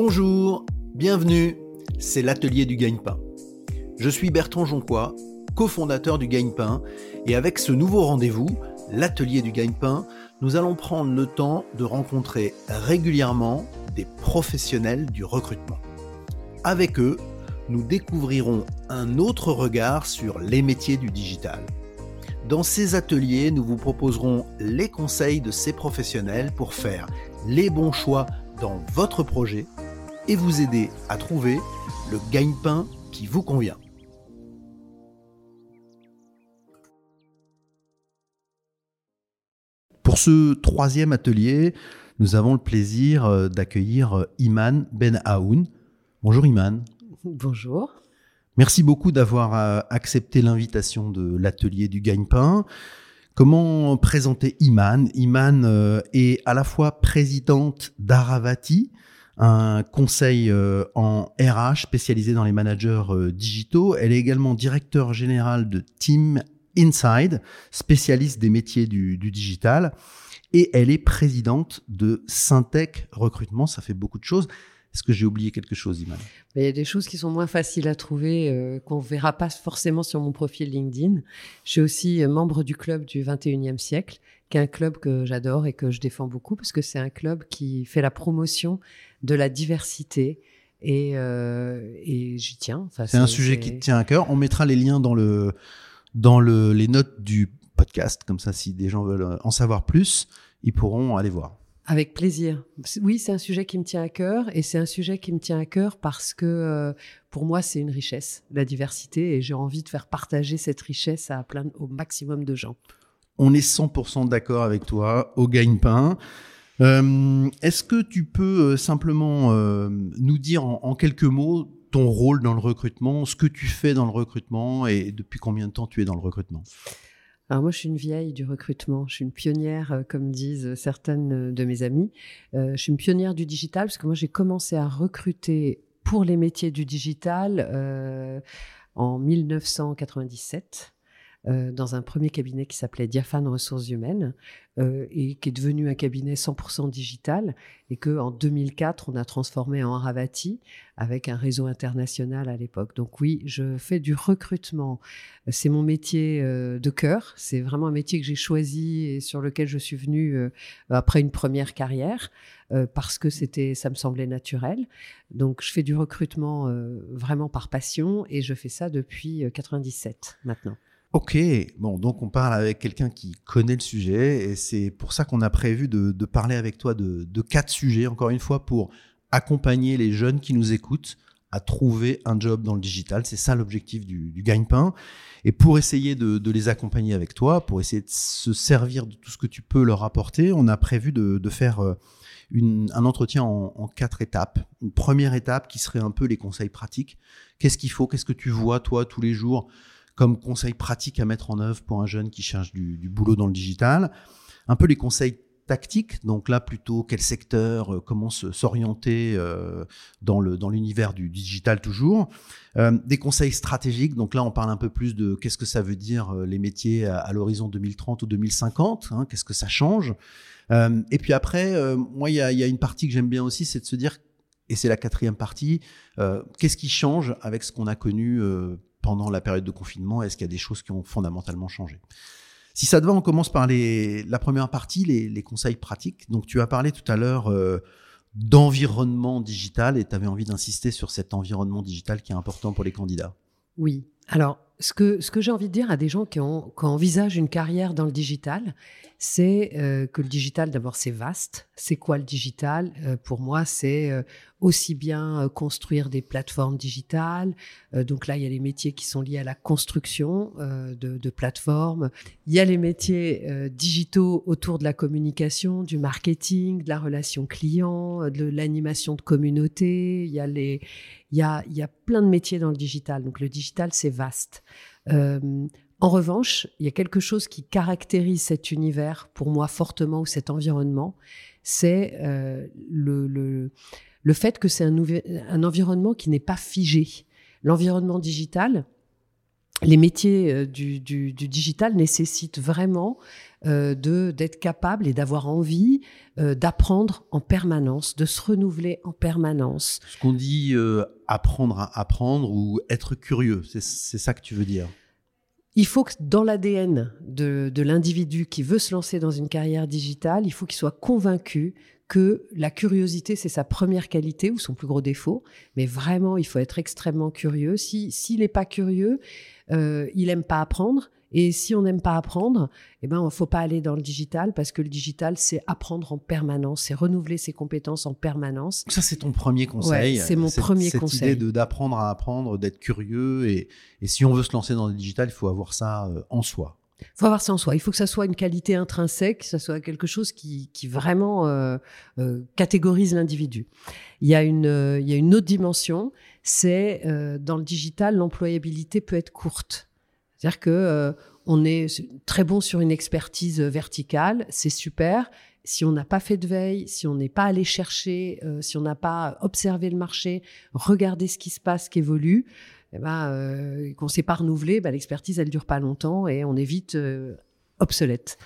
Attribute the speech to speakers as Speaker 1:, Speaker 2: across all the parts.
Speaker 1: Bonjour, bienvenue, c'est l'atelier du gagne-pain. Je suis Bertrand Jonquois, cofondateur du gagne-pain, et avec ce nouveau rendez-vous, l'atelier du gagne-pain, nous allons prendre le temps de rencontrer régulièrement des professionnels du recrutement. Avec eux, nous découvrirons un autre regard sur les métiers du digital. Dans ces ateliers, nous vous proposerons les conseils de ces professionnels pour faire les bons choix dans votre projet et vous aider à trouver le gagne-pain qui vous convient. Pour ce troisième atelier, nous avons le plaisir euh, d'accueillir euh, Iman Ben Aoun. Bonjour Iman.
Speaker 2: Bonjour.
Speaker 1: Merci beaucoup d'avoir euh, accepté l'invitation de l'atelier du gagne-pain. Comment présenter Iman? Iman est à la fois présidente d'Aravati, un conseil en RH spécialisé dans les managers digitaux. Elle est également directeur général de Team Inside, spécialiste des métiers du, digital. Et elle est présidente de Syntec Recrutement. Ça fait beaucoup de choses. Est-ce que j'ai oublié quelque chose, Iman
Speaker 2: Il y a des choses qui sont moins faciles à trouver, euh, qu'on ne verra pas forcément sur mon profil LinkedIn. Je suis aussi euh, membre du club du 21e siècle, qui est un club que j'adore et que je défends beaucoup, parce que c'est un club qui fait la promotion de la diversité. Et, euh, et j'y tiens.
Speaker 1: Enfin, c'est un sujet qui te tient à cœur. On mettra les liens dans le, dans le, les notes du podcast. Comme ça, si des gens veulent euh, en savoir plus, ils pourront aller voir.
Speaker 2: Avec plaisir. Oui, c'est un sujet qui me tient à cœur et c'est un sujet qui me tient à cœur parce que euh, pour moi, c'est une richesse, la diversité, et j'ai envie de faire partager cette richesse à plein, au maximum de gens.
Speaker 1: On est 100% d'accord avec toi au gagne-pain. Euh, est-ce que tu peux simplement nous dire en, quelques mots ton rôle dans le recrutement, ce que tu fais dans le recrutement et depuis combien de temps tu es dans le recrutement?
Speaker 2: Alors moi, je suis une vieille du recrutement. Je suis une pionnière, euh, comme disent certaines de mes amies. Euh, je suis une pionnière du digital parce que moi, j'ai commencé à recruter pour les métiers du digital euh, en 1997. Euh, dans un premier cabinet qui s'appelait Diaphane Ressources Humaines euh, et qui est devenu un cabinet 100% digital et que en 2004 on a transformé en Aravati avec un réseau international à l'époque. Donc oui, je fais du recrutement. C'est mon métier euh, de cœur. C'est vraiment un métier que j'ai choisi et sur lequel je suis venue après une première carrière parce que c'était, ça me semblait naturel. Donc je fais du recrutement vraiment par passion et je fais ça depuis 97 maintenant.
Speaker 1: Ok, bon, donc on parle avec quelqu'un qui connaît le sujet et c'est pour ça qu'on a prévu de, parler avec toi de, quatre sujets, encore une fois, pour accompagner les jeunes qui nous écoutent à trouver un job dans le digital. C'est ça l'objectif du, du gagne-pain. Et pour essayer de, les accompagner avec toi, pour essayer de se servir de tout ce que tu peux leur apporter, on a prévu de, faire euh, un entretien en, en, quatre étapes. Une première étape qui serait un peu les conseils pratiques. Qu'est-ce qu'il faut? Qu'est-ce que tu vois, toi, tous les jours comme conseils pratiques à mettre en œuvre pour un jeune qui cherche du, boulot dans le digital. Un peu les conseils tactiques, donc là plutôt quel secteur, euh, comment s'orienter euh, dans le dans l'univers du, digital toujours. Euh, des conseils stratégiques, donc là on parle un peu plus de qu'est-ce que ça veut dire les métiers à, l'horizon 2030 ou 2050, hein, qu'est-ce que ça change. et puis après, moi il y a, y a, une partie que j'aime bien aussi, c'est de se dire et c'est la quatrième partie, qu'est-ce qui change avec ce qu'on a connu pendant la période de confinement Est-ce qu'il y a des choses qui ont fondamentalement changé? Si ça te va, on commence par la première partie, les, conseils pratiques. Donc tu as parlé tout à l'heure euh, d'environnement digital et tu avais envie d'insister sur cet environnement digital qui est important pour les candidats.
Speaker 2: Oui. Alors, ce que, j'ai envie de dire à des gens qui, envisagent une carrière dans le digital, c'est euh, que le digital, d'abord, c'est vaste. C'est quoi le digital? Euh, Pour moi, c'est euh, aussi bien construire des plateformes digitales. donc là, il y a les métiers qui sont liés à la construction de, plateformes. Il y a les métiers digitaux autour de la communication, du marketing, de la relation client, de l'animation de communauté. Il y a plein de métiers dans le digital. Donc le digital, c'est vaste. En revanche, il y a quelque chose qui caractérise cet univers pour moi fortement ou cet environnement, c'est euh, le, le, le, fait que c'est un, un, environnement qui n'est pas figé. L'environnement digital, les métiers du, du, digital nécessitent vraiment de d'être capable et d'avoir envie d'apprendre en permanence, de se renouveler en permanence.
Speaker 1: Ce qu'on dit apprendre à apprendre ou être curieux, c'est ça que tu veux dire?
Speaker 2: Il faut que dans l'ADN de, l'individu qui veut se lancer dans une carrière digitale, il faut qu'il soit convaincu que la curiosité, c'est sa première qualité ou son plus gros défaut. Mais vraiment, il faut être extrêmement curieux. S'il n'est pas curieux, euh, il n'aime pas apprendre. Et si on n'aime pas apprendre, eh ben, il ne faut pas aller dans le digital parce que le digital, c'est apprendre en permanence, c'est renouveler ses compétences en permanance.
Speaker 1: Ça, c'est ton premier conseil.
Speaker 2: c'est mon premier
Speaker 1: cette
Speaker 2: conseil.
Speaker 1: Cette idée d'apprendre à apprendre, d'être curieux. Et, et, si on veut se lancer dans le digital, il faut avoir ça euh, en soi.
Speaker 2: Il faut avoir ça en soi. Il faut que ça soit une qualité intrinsèque, que ça soit quelque chose qui, vraiment euh, euh, catégorise l'individu. Il y a une, euh, il y a une autre dimension, c'est dans le digital, l'employabilité peut être courte. C'est-à-dire que euh, on est très bon sur une expertise verticale, c'est super. Si on n'a pas fait de veille, si on n'est pas allé chercher, si on n'a pas observé le marché, regardé ce qui se passe, ce qui évolue, eh ben, euh, qu'on ne s'est pas renouvelé, ben, l'expertise elle dure pas longtemps et on est vite obsolète,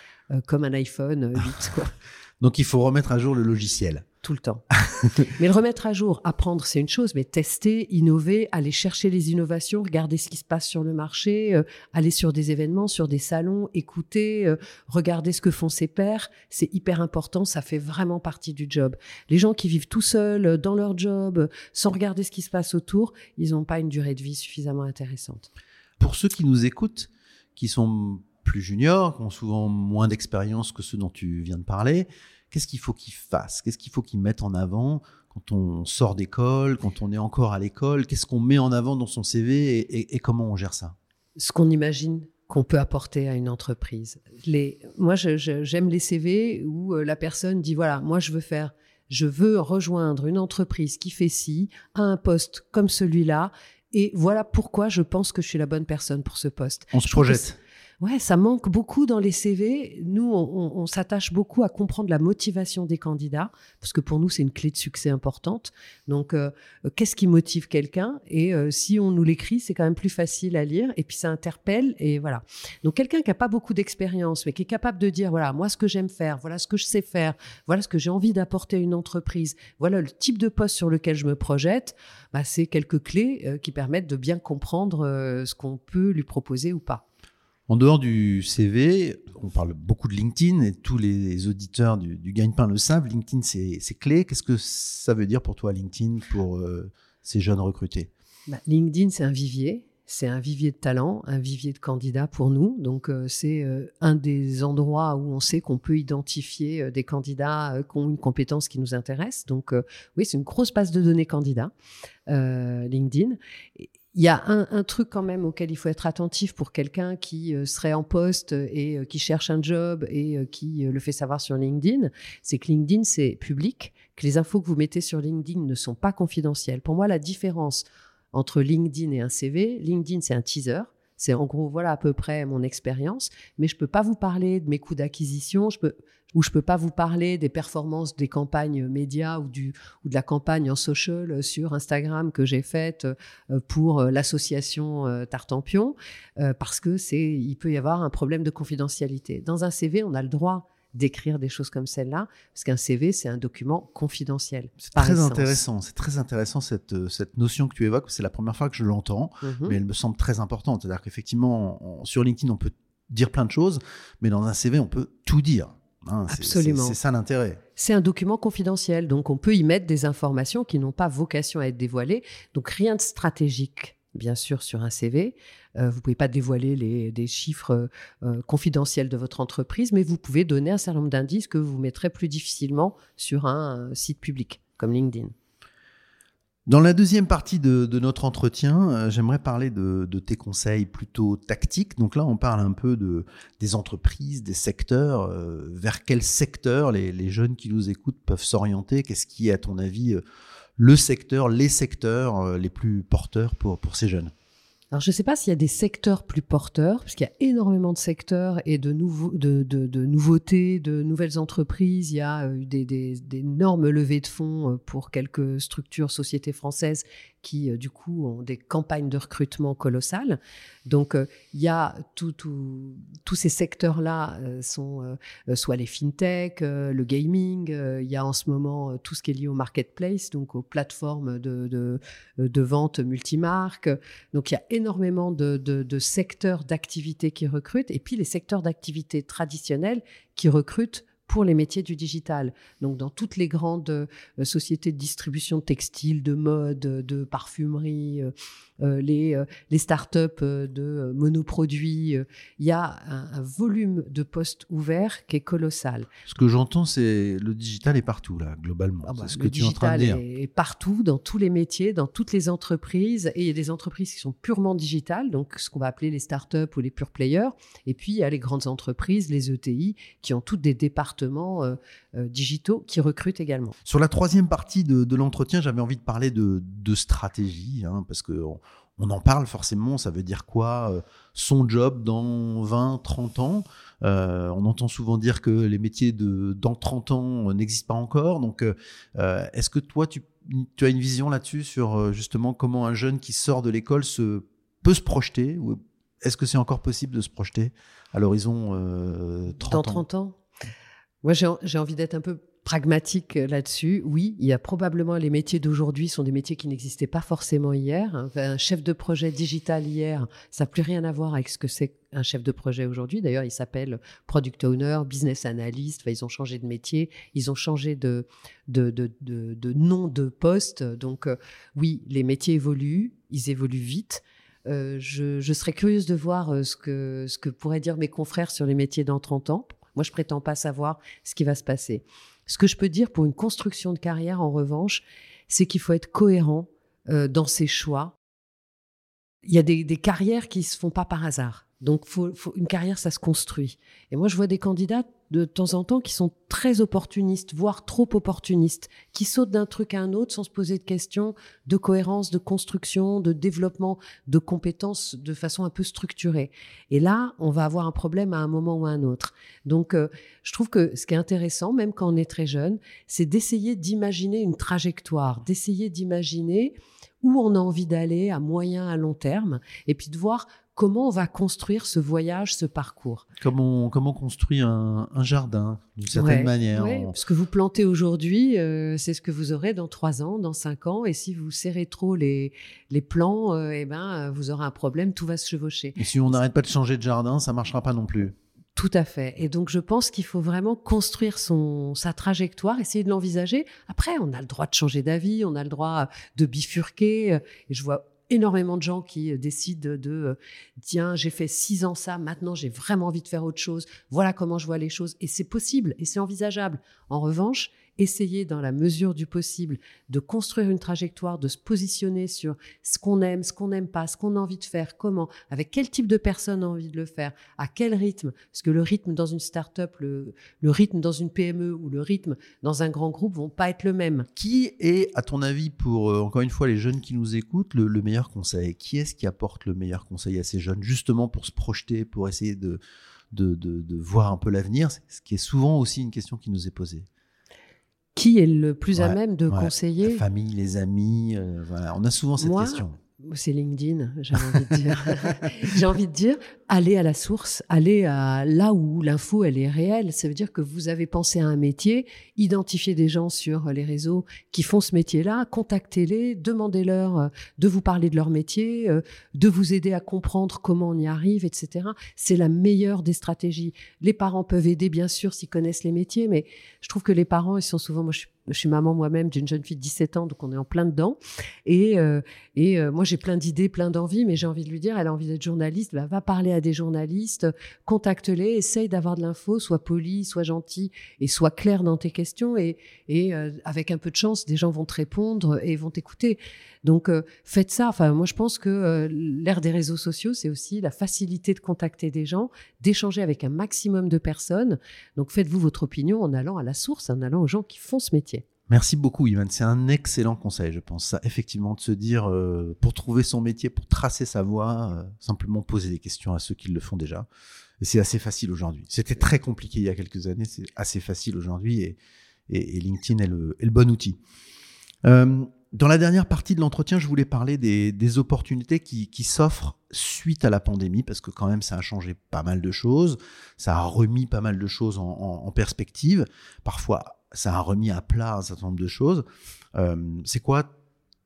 Speaker 2: comme un iPhone vite. Quoi.
Speaker 1: Donc il faut remettre à jour le logiciel
Speaker 2: tout le temps. mais le remettre à jour, apprendre, c'est une chose, mais tester, innover, aller chercher les innovations, regarder ce qui se passe sur le marché, euh, aller sur des événements, sur des salons, écouter, euh, regarder ce que font ses pairs, c'est hyper important, ça fait vraiment partie du job. Les gens qui vivent tout seuls euh, dans leur job, sans regarder ce qui se passe autour, ils n'ont pas une durée de vie suffisamment intéressante.
Speaker 1: Pour ceux qui nous écoutent, qui sont plus juniors, qui ont souvent moins d'expérience que ceux dont tu viens de parler, Qu'est-ce qu'il faut qu'ils fassent? Qu'est-ce qu'il faut qu'ils mettent en avant quand on sort d'école, quand on est encore à l'école? Qu'est-ce qu'on met en avant dans son CV et, comment on gère ça?
Speaker 2: Ce qu'on imagine qu'on peut apporter à une entreprise. Les, moi, j'aime les CV où euh, la personne dit voilà, moi, je veux faire, je veux rejoindre une entreprise qui fait ci, à un poste comme celui-là, et voilà pourquoi je pense que je suis la bonne personne pour ce poste.
Speaker 1: On se projette.
Speaker 2: Ouais, ça manque beaucoup dans les CV. Nous, on, s'attache beaucoup à comprendre la motivation des candidats, parce que pour nous, c'est une clé de succès importante. Donc, euh, qu'est-ce qui motive quelqu'un? Et euh, si on nous l'écrit, c'est quand même plus facile à lire, et puis ça interpelle, et voilà. Donc, quelqu'un qui n'a pas beaucoup d'expérience, mais qui est capable de dire, voilà, moi, ce que j'aime faire, voilà ce que je sais faire, voilà ce que j'ai envie d'apporter à une entreprise, voilà le type de poste sur lequel je me projette, bah, c'est quelques clés euh, qui permettent de bien comprendre ce qu'on peut lui proposer ou pas.
Speaker 1: En dehors du CV, on parle beaucoup de LinkedIn et tous les auditeurs du, du gagne-pain le savent. LinkedIn, c'est clé. Qu'est-ce que ça veut dire pour toi, LinkedIn, pour euh, ces jeunes recrutés?
Speaker 2: Bah, LinkedIn, c'est un vivier. C'est un vivier de talent, un vivier de candidats pour nous. Donc, euh, c'est euh, un des endroits où on sait qu'on peut identifier des candidats qui ont une compétence qui nous intéresse. Donc, oui, c'est une grosse base de données candidats, LinkedIn. Il y a un, truc quand même auquel il faut être attentif pour quelqu'un qui euh, serait en poste et euh, qui cherche un job et euh, qui le fait savoir sur LinkedIn, c'est que LinkedIn, c'est public, que les infos que vous mettez sur LinkedIn ne sont pas confidentielles. Pour moi, la différence entre LinkedIn et un CV, LinkedIn, c'est un teaser. C'est en gros, voilà à peu près mon expérience, mais je peux pas vous parler de mes coûts d'acquisition, je peux, ou je peux pas vous parler des performances des campagnes médias ou, du, ou de la campagne en social sur Instagram que j'ai faite euh, pour euh, l'association euh, Tartampion, parce que c'est, il peut y avoir un problème de confidentialité. Dans un CV, on a le droit d'écrire des choses comme celle-là, parce qu'un CV, c'est un document confidentiel.
Speaker 1: C'est très intéressant, c'est très intéressant cette, cette notion que tu évoques, c'est la première fois que je l'entends, mhm. mais elle me semble très importante. C'est-à-dire qu'effectivement, sur LinkedIn, on peut dire plein de choses, mais dans un CV, on peut tout dire. Hein,
Speaker 2: Absolument.
Speaker 1: C'est ça l'intérêt.
Speaker 2: C'est un document confidentiel, donc on peut y mettre des informations qui n'ont pas vocation à être dévoilées. Donc rien de stratégique, bien sûr, sur un CV. Euh, vous pouvez pas dévoiler les, des chiffres euh, confidentiels de votre entreprise, mais vous pouvez donner un certain nombre d'indices que vous mettrez plus difficilement sur un site public comme LinkedIn.
Speaker 1: Dans la deuxième partie de, notre entretien, euh, j'aimerais parler de, tes conseils plutôt tactiques. Donc là, on parle un peu de, des entreprises, des secteurs. Euh, vers quel secteur les, jeunes qui nous écoutent peuvent s'orienter Qu'est-ce qui est, à ton avis, euh, le secteur, les secteurs les plus porteurs pour, pour ces jeunes?
Speaker 2: Alors, je ne sais pas s'il y a des secteurs plus porteurs, parce qu'il y a énormément de secteurs et de, nouveautés, de nouvelles entreprises. Il y a eu des, des, levées de fonds euh, pour quelques structures, sociétés françaises qui, euh, du coup, ont des campagnes de recrutement colossales. Donc, euh, il y a tous ces secteurs-là sont soit les fintech, le gaming, il y a en ce moment tout ce qui est lié au marketplace, donc aux plateformes de, vente multimarque. Donc, il y a énormément de secteurs d'activité qui recrutent, et puis les secteurs d'activité traditionnels qui recrutent pour les métiers du digital. Donc, dans toutes les grandes euh, sociétés de distribution de textiles, de mode, de parfumerie, euh, euh, les, les startups de monoproduits, il y a un, volume de postes ouverts qui est colossal.
Speaker 1: Ce que j'entends, c'est le digital est partout, là, globalement. Ah bah, ce
Speaker 2: le que tu es en train de dire. est partout, dans tous les métiers, dans toutes les entreprises. Et il y a des entreprises qui sont purement digitales, donc ce qu'on va appeler les startups ou les pure players. Et puis, il y a les grandes entreprises, les ETI, qui ont toutes des départements euh, euh, digitaux qui recrutent également.
Speaker 1: Sur la troisième partie de, l'entretien, j'avais envie de parler de, stratégie, hein, parce que on, en parle forcément, ça veut dire quoi euh, Son job dans 20, 30 ans? On entend souvent dire que les métiers de dans 30 ans n'existent pas encore. Donc, est-ce que toi, tu, tu, as une vision là-dessus sur justement comment un jeune qui sort de l'école se, peut se projeter Est-ce que c'est encore possible de se projeter à l'horizon 30
Speaker 2: Dans 30 ans? Moi, j'ai envie d'être un peu pragmatique euh, là-dessus. Oui, il y a probablement les métiers d'aujourd'hui sont des métiers qui n'existaient pas forcément hier. Hein. Un chef de projet digital hier, ça n'a plus rien à voir avec ce que c'est un chef de projet aujourd'hui. D'ailleurs, il s'appelle product owner, business analyst. ils ont changé de métier, ils ont changé de, nom de poste. Donc, euh, oui, les métiers évoluent, ils évoluent vite. Euh, je, je, serais curieuse de voir ce que, ce que pourraient dire mes confrères sur les métiers dans 30 ans. Moi, je prétends pas savoir ce qui va se passer. Ce que je peux dire pour une construction de carrière, en revanche, c'est qu'il faut être cohérent euh, dans ses choix. Il y a des, des carrières qui se font pas par hasard. Donc, une carrière, ça se construit. Et moi, je vois des candidats de temps en temps qui sont très opportunistes, voire trop opportunistes, qui sautent d'un truc à un autre sans se poser de questions de cohérence, de construction, de développement de compétences de façon un peu structurée. Et là, on va avoir un problème à un moment ou à un autre. Donc, euh, je trouve que ce qui est intéressant, même quand on est très jeune, c'est d'essayer d'imaginer une trajectoire, d'essayer d'imaginer où on a envie d'aller à moyen, à long terme, et puis de voir comment on va construire ce voyage, ce parcours.
Speaker 1: Comment, comment construit un, jardin, d'une certaine manière.
Speaker 2: Ce que vous plantez aujourd'hui, euh, c'est ce que vous aurez dans trois ans, dans cinq ans. Et si vous serrez trop les, les plants, euh, eh ben, vous aurez un problème, tout va se chevaucher.
Speaker 1: Et si on n'arrête pas de changer de jardin, ça marchera pas non plus.
Speaker 2: Tout à fait. Et donc, je pense qu'il faut vraiment construire son, sa trajectoire, essayer de l'envisager. Après, on a le droit de changer d'avis, on a le droit de bifurquer. Et je vois énormément de gens qui euh, décident de euh, tiens, j'ai fait six ans ça, maintenant j'ai vraiment envie de faire autre chose. Voilà comment je vois les choses. Et c'est possible et c'est envisageable. En revanche, essayer dans la mesure du possible de construire une trajectoire, de se positionner sur ce qu'on aime, ce qu'on n'aime pas, ce qu'on a envie de faire, comment, avec quel type de personne a envie de le faire, à quel rythme. Parce que le rythme dans une start-up, le, rythme dans une PME ou le rythme dans un grand groupe vont pas être le même.
Speaker 1: Qui est, à ton avis, pour euh, encore une fois les jeunes qui nous écoutent, le, le meilleur conseil? Qui est-ce qui apporte le meilleur conseil à ces jeunes, justement pour se projeter, pour essayer de, de voir un peu l'avenir, ce qui est souvent aussi une question qui nous est posée
Speaker 2: qui est le plus à même de conseiller
Speaker 1: La famille, les amis, euh, voilà. On a souvent cette question
Speaker 2: c'est LinkedIn, j'ai envie de dire. j'ai envie de dire, allez à la source, allez à là où l'info elle est réelle. Ça veut dire que vous avez pensé à un métier, identifiez des gens sur les réseaux qui font ce métier-là, contactez-les, demandez-leur euh, de vous parler de leur métier, euh, de vous aider à comprendre comment on y arrive, etc. C'est la meilleure des stratégies. Les parents peuvent aider bien sûr s'ils connaissent les métiers, mais je trouve que les parents ils sont souvent, moi je suis maman moi-même d'une jeune fille de 17 ans, donc on est en plein dedans. Et, euh, et moi, j'ai plein d'idées, plein d'envies, mais j'ai envie de lui dire, elle a envie d'être journaliste, bah, va parler à des journalistes, contacte-les, essaye d'avoir de l'info, sois poli, sois gentil et sois clair dans tes questions. Et, euh, avec un peu de chance, des gens vont te répondre et vont t'écouter. Donc faites ça. Enfin, moi, je pense que l'ère des réseaux sociaux, c'est aussi la facilité de contacter des gens, d'échanger avec un maximum de personnes. Donc faites-vous votre opinion en allant à la source, en allant aux gens qui font ce métier.
Speaker 1: Merci beaucoup, Ivan. C'est un excellent conseil, je pense. Ça, effectivement, de se dire, euh, pour trouver son métier, pour tracer sa voie, euh, simplement poser des questions à ceux qui le font déjà. C'est assez facile aujourd'hui. C'était très compliqué il y a quelques années. C'est assez facile aujourd'hui et, LinkedIn est le, bon outil. Euh, dans la dernière partie de l'entretien, je voulais parler des, opportunités qui, s'offrent suite à la pandémie, parce que quand même, ça a changé pas mal de choses, ça a remis pas mal de choses en, perspective, parfois ça a remis à plat un certain nombre de choses. Euh, c'est quoi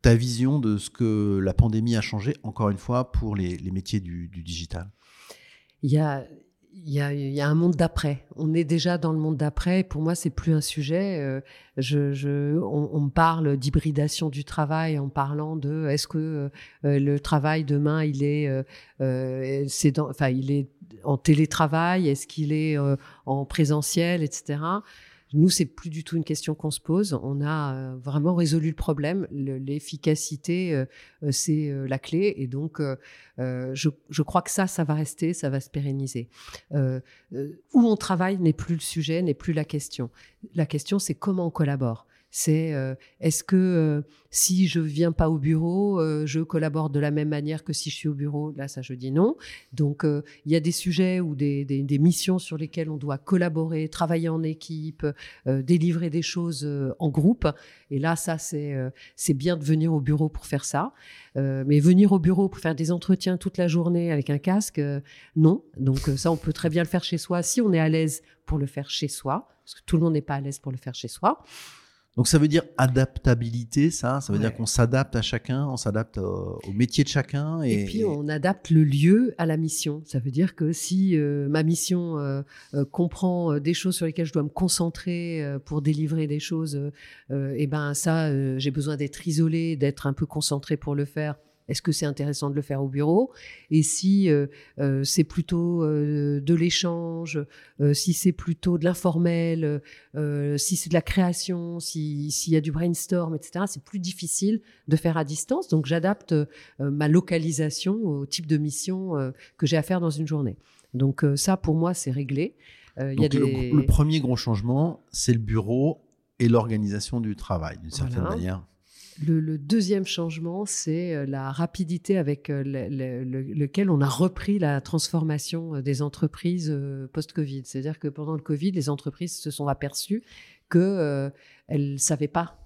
Speaker 1: ta vision de ce que la pandémie a changé, encore une fois, pour les, métiers du, digital?
Speaker 2: Il y a, il y, a, un monde d'après. On est déjà dans le monde d'après. Pour moi, c'est plus un sujet. Euh, on, on, parle d'hybridation du travail en parlant de est-ce que euh, le travail demain il est, euh, enfin il est en télétravail, est-ce qu'il est en présentiel, etc. Nous, c'est plus du tout une question qu'on se pose. On a euh, vraiment résolu le problème. L'efficacité, euh, euh, c'est la clé. Et donc, je, je, crois que ça, ça va rester, ça va se pérenniser. où on travaille n'est plus le sujet, n'est plus la question. La question, c'est comment on collabore. C'est euh, est-ce que euh, si je viens pas au bureau, euh, je collabore de la même manière que si je suis au bureau? Là, ça, je dis non. Donc, il y a des sujets ou des, missions sur lesquelles on doit collaborer, travailler en équipe, délivrer des choses en groupe. Et là, ça, c'est c'est bien de venir au bureau pour faire ça. mais venir au bureau pour faire des entretiens toute la journée avec un casque, non. Donc ça, on peut très bien le faire chez soi si on est à l'aise pour le faire chez soi, parce que tout le monde n'est pas à l'aise pour le faire chez soi.
Speaker 1: Donc ça veut dire adaptabilité, ça. Ça veut dire qu'on s'adapte à chacun, on s'adapte au, métier de chacun.
Speaker 2: Et... puis on adapte le lieu à la mission. Ça veut dire que si euh, ma mission euh, euh, comprend des choses sur lesquelles je dois me concentrer pour délivrer des choses, et eh ben ça, j'ai besoin d'être isolé, d'être un peu concentré pour le faire. Est-ce que c'est intéressant de le faire au bureau? Et si euh, euh, c'est plutôt euh, de l'échange, si c'est plutôt de l'informel, si c'est de la création, s'il y a du brainstorm, etc., c'est plus difficile de faire à distance. Donc j'adapte ma localisation au type de mission que j'ai à faire dans une journée. Donc ça, pour moi, c'est réglé.
Speaker 1: Y a le, premier gros changement, c'est le bureau et l'organisation du travail, d'une certaine manière.
Speaker 2: Le, deuxième changement, c'est euh, la rapidité avec euh, lequel on a repris la transformation euh, des entreprises post-Covid. C'est-à-dire que pendant le Covid, les entreprises se sont aperçues qu'elles ne savaient pas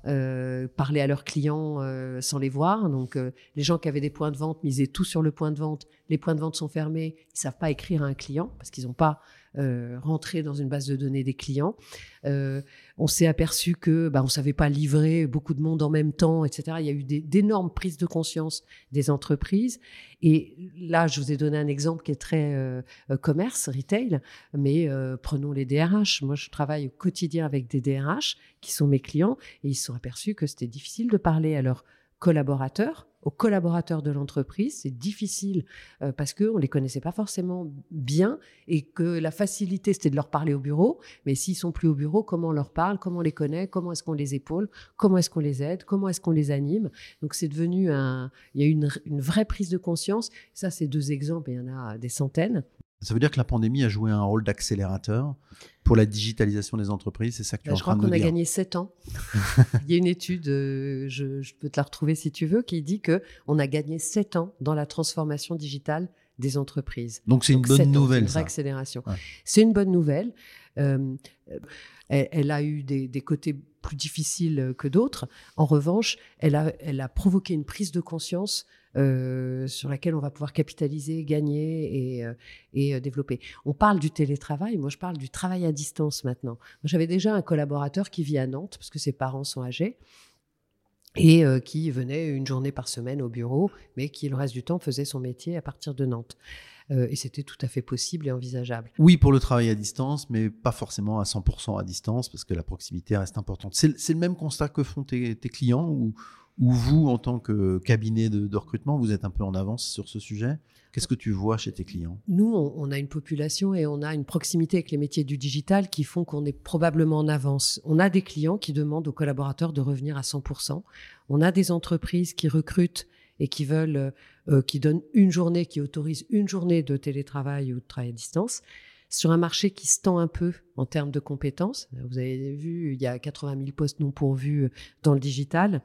Speaker 2: parler à leurs clients sans les voir. Donc, les gens qui avaient des points de vente misaient tout sur le point de vente. Les points de vente sont fermés, ils savent pas écrire à un client parce qu'ils n'ont pas euh, rentrer dans une base de données des clients. Euh, on s'est aperçu que bah, on savait pas livrer beaucoup de monde en même temps, etc. Il y a eu d'énormes prises de conscience des entreprises. Et là, je vous ai donné un exemple qui est très euh, commerce, retail, mais prenons les DRH. Moi, je travaille au quotidien avec des DRH qui sont mes clients et ils se sont aperçus que c'était difficile de parler à leurs collaborateurs aux collaborateurs de l'entreprise. C'est difficile euh, parce qu'on ne les connaissait pas forcément bien et que la facilité, c'était de leur parler au bureau. Mais s'ils sont plus au bureau, comment on leur parle, comment on les connaît, comment est-ce qu'on les épaule, comment est-ce qu'on les aide, comment est-ce qu'on les anime. Donc c'est devenu un... Il y a eu une, une vraie prise de conscience. Ça, c'est deux exemples, il y en a des centaines.
Speaker 1: Ça veut dire que la pandémie a joué un rôle d'accélérateur pour la digitalisation des entreprises, c'est ça que tu es
Speaker 2: bah,
Speaker 1: en
Speaker 2: de
Speaker 1: dire Je
Speaker 2: crois qu'on a gagné 7 ans. Il y a une étude, euh, je, peux te la retrouver si tu veux, qui dit que on a gagné 7 ans dans la transformation digitale des entreprises.
Speaker 1: Donc c'est une bonne nouvelle.
Speaker 2: C'est une accélération. C'est une bonne nouvelle. Euh, elle, a eu des, des, côtés plus difficiles que d'autres. En revanche, elle a, elle a provoqué une prise de conscience euh, sur laquelle on va pouvoir capitaliser, gagner et, euh, et euh, développer. On parle du télétravail, moi je parle du travail à distance maintenant. J'avais déjà un collaborateur qui vit à Nantes parce que ses parents sont âgés et qui venait une journée par semaine au bureau, mais qui le reste du temps faisait son métier à partir de Nantes. Et c'était tout à fait possible et envisageable.
Speaker 1: Oui, pour le travail à distance, mais pas forcément à 100% à distance, parce que la proximité reste importante. C'est le même constat que font tes, tes clients ou, ou vous, en tant que cabinet de, recrutement, vous êtes un peu en avance sur ce sujet? Qu'est-ce que tu vois chez tes clients?
Speaker 2: Nous, on, a une population et on a une proximité avec les métiers du digital qui font qu'on est probablement en avance. On a des clients qui demandent aux collaborateurs de revenir à 100%. On a des entreprises qui recrutent et qui veulent, euh, qui donnent une journée, qui autorisent une journée de télétravail ou de travail à distance sur un marché qui se tend un peu en termes de compétences. Vous avez vu, il y a 80 000 postes non pourvus dans le digital.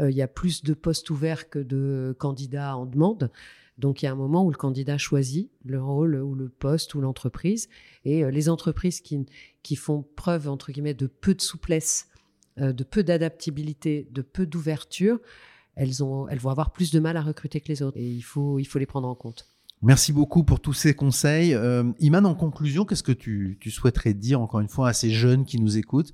Speaker 2: Euh, il y a plus de postes ouverts que de candidats en demande. Donc il y a un moment où le candidat choisit le rôle ou le poste ou l'entreprise. Et euh, les entreprises qui, qui font preuve, entre guillemets, de peu de souplesse de peu d'adaptabilité, de peu d'ouverture, elles, ont, elles vont avoir plus de mal à recruter que les autres. Et il faut, il faut les prendre en compte.
Speaker 1: Merci beaucoup pour tous ces conseils. Euh, Iman, en conclusion, qu'est-ce que tu, souhaiterais dire encore une fois à ces jeunes qui nous écoutent,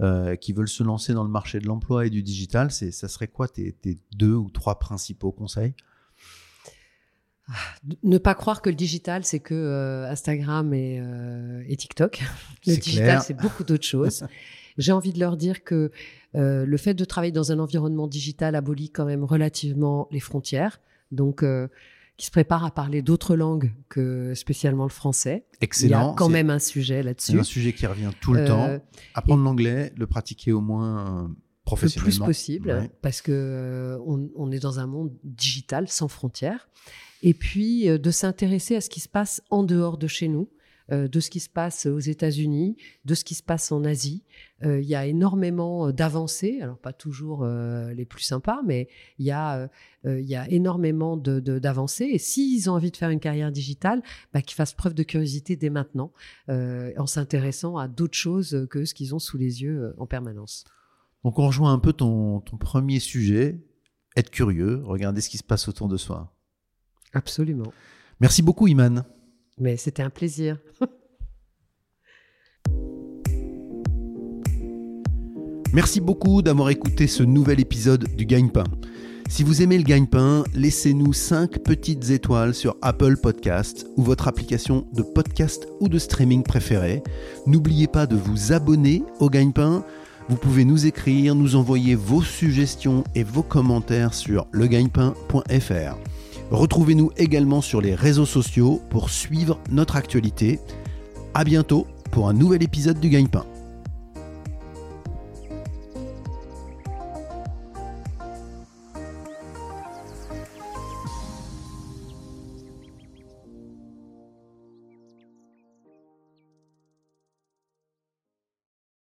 Speaker 1: euh, qui veulent se lancer dans le marché de l'emploi et du digital? Ça serait quoi tes, deux ou trois principaux conseils?
Speaker 2: Ah, ne pas croire que le digital, c'est que euh, Instagram et, et, TikTok. Le digital, c'est beaucoup d'autres choses. J'ai envie de leur dire que le fait de travailler dans un environnement digital abolit quand même relativement les frontières. Donc, qui se prépare à parler d'autres langues que spécialement le français.
Speaker 1: Excellent.
Speaker 2: Il y a quand même un sujet là-dessus.
Speaker 1: C'est un sujet qui revient tout le temps. Euh, Apprendre l'anglais, le pratiquer au moins professionnellement.
Speaker 2: Le plus possible, parce que euh, on, est dans un monde digital sans frontières. Et puis euh, de s'intéresser à ce qui se passe en dehors de chez nous. Euh, de ce qui se passe aux États-Unis, de ce qui se passe en Asie. Euh, il y a énormément euh, d'avancées, alors pas toujours les plus sympas, mais il y a, il y a énormément d'avancées. Et s'ils ont envie de faire une carrière digitale, bah, qu'ils fassent preuve de curiosité dès maintenant, en s'intéressant à d'autres choses que ce qu'ils ont sous les yeux en permanence.
Speaker 1: Donc on rejoint un peu ton, ton premier sujet, être curieux, regarder ce qui se passe autour de soi.
Speaker 2: Absolument.
Speaker 1: Merci beaucoup Iman.
Speaker 2: Mais c'était un plaisir.
Speaker 1: Merci beaucoup d'avoir écouté ce nouvel épisode du Gagne-Pain. Si vous aimez le gagne-pain, laissez-nous 5 petites étoiles sur Apple Podcast ou votre application de podcast ou de streaming préférée. N'oubliez pas de vous abonner au gagne-pain. Vous pouvez nous écrire, nous envoyer vos suggestions et vos commentaires sur legagnepain.fr. Retrouvez-nous également sur les réseaux sociaux pour suivre notre actualité. À bientôt pour un nouvel épisode du Gagne-Pain.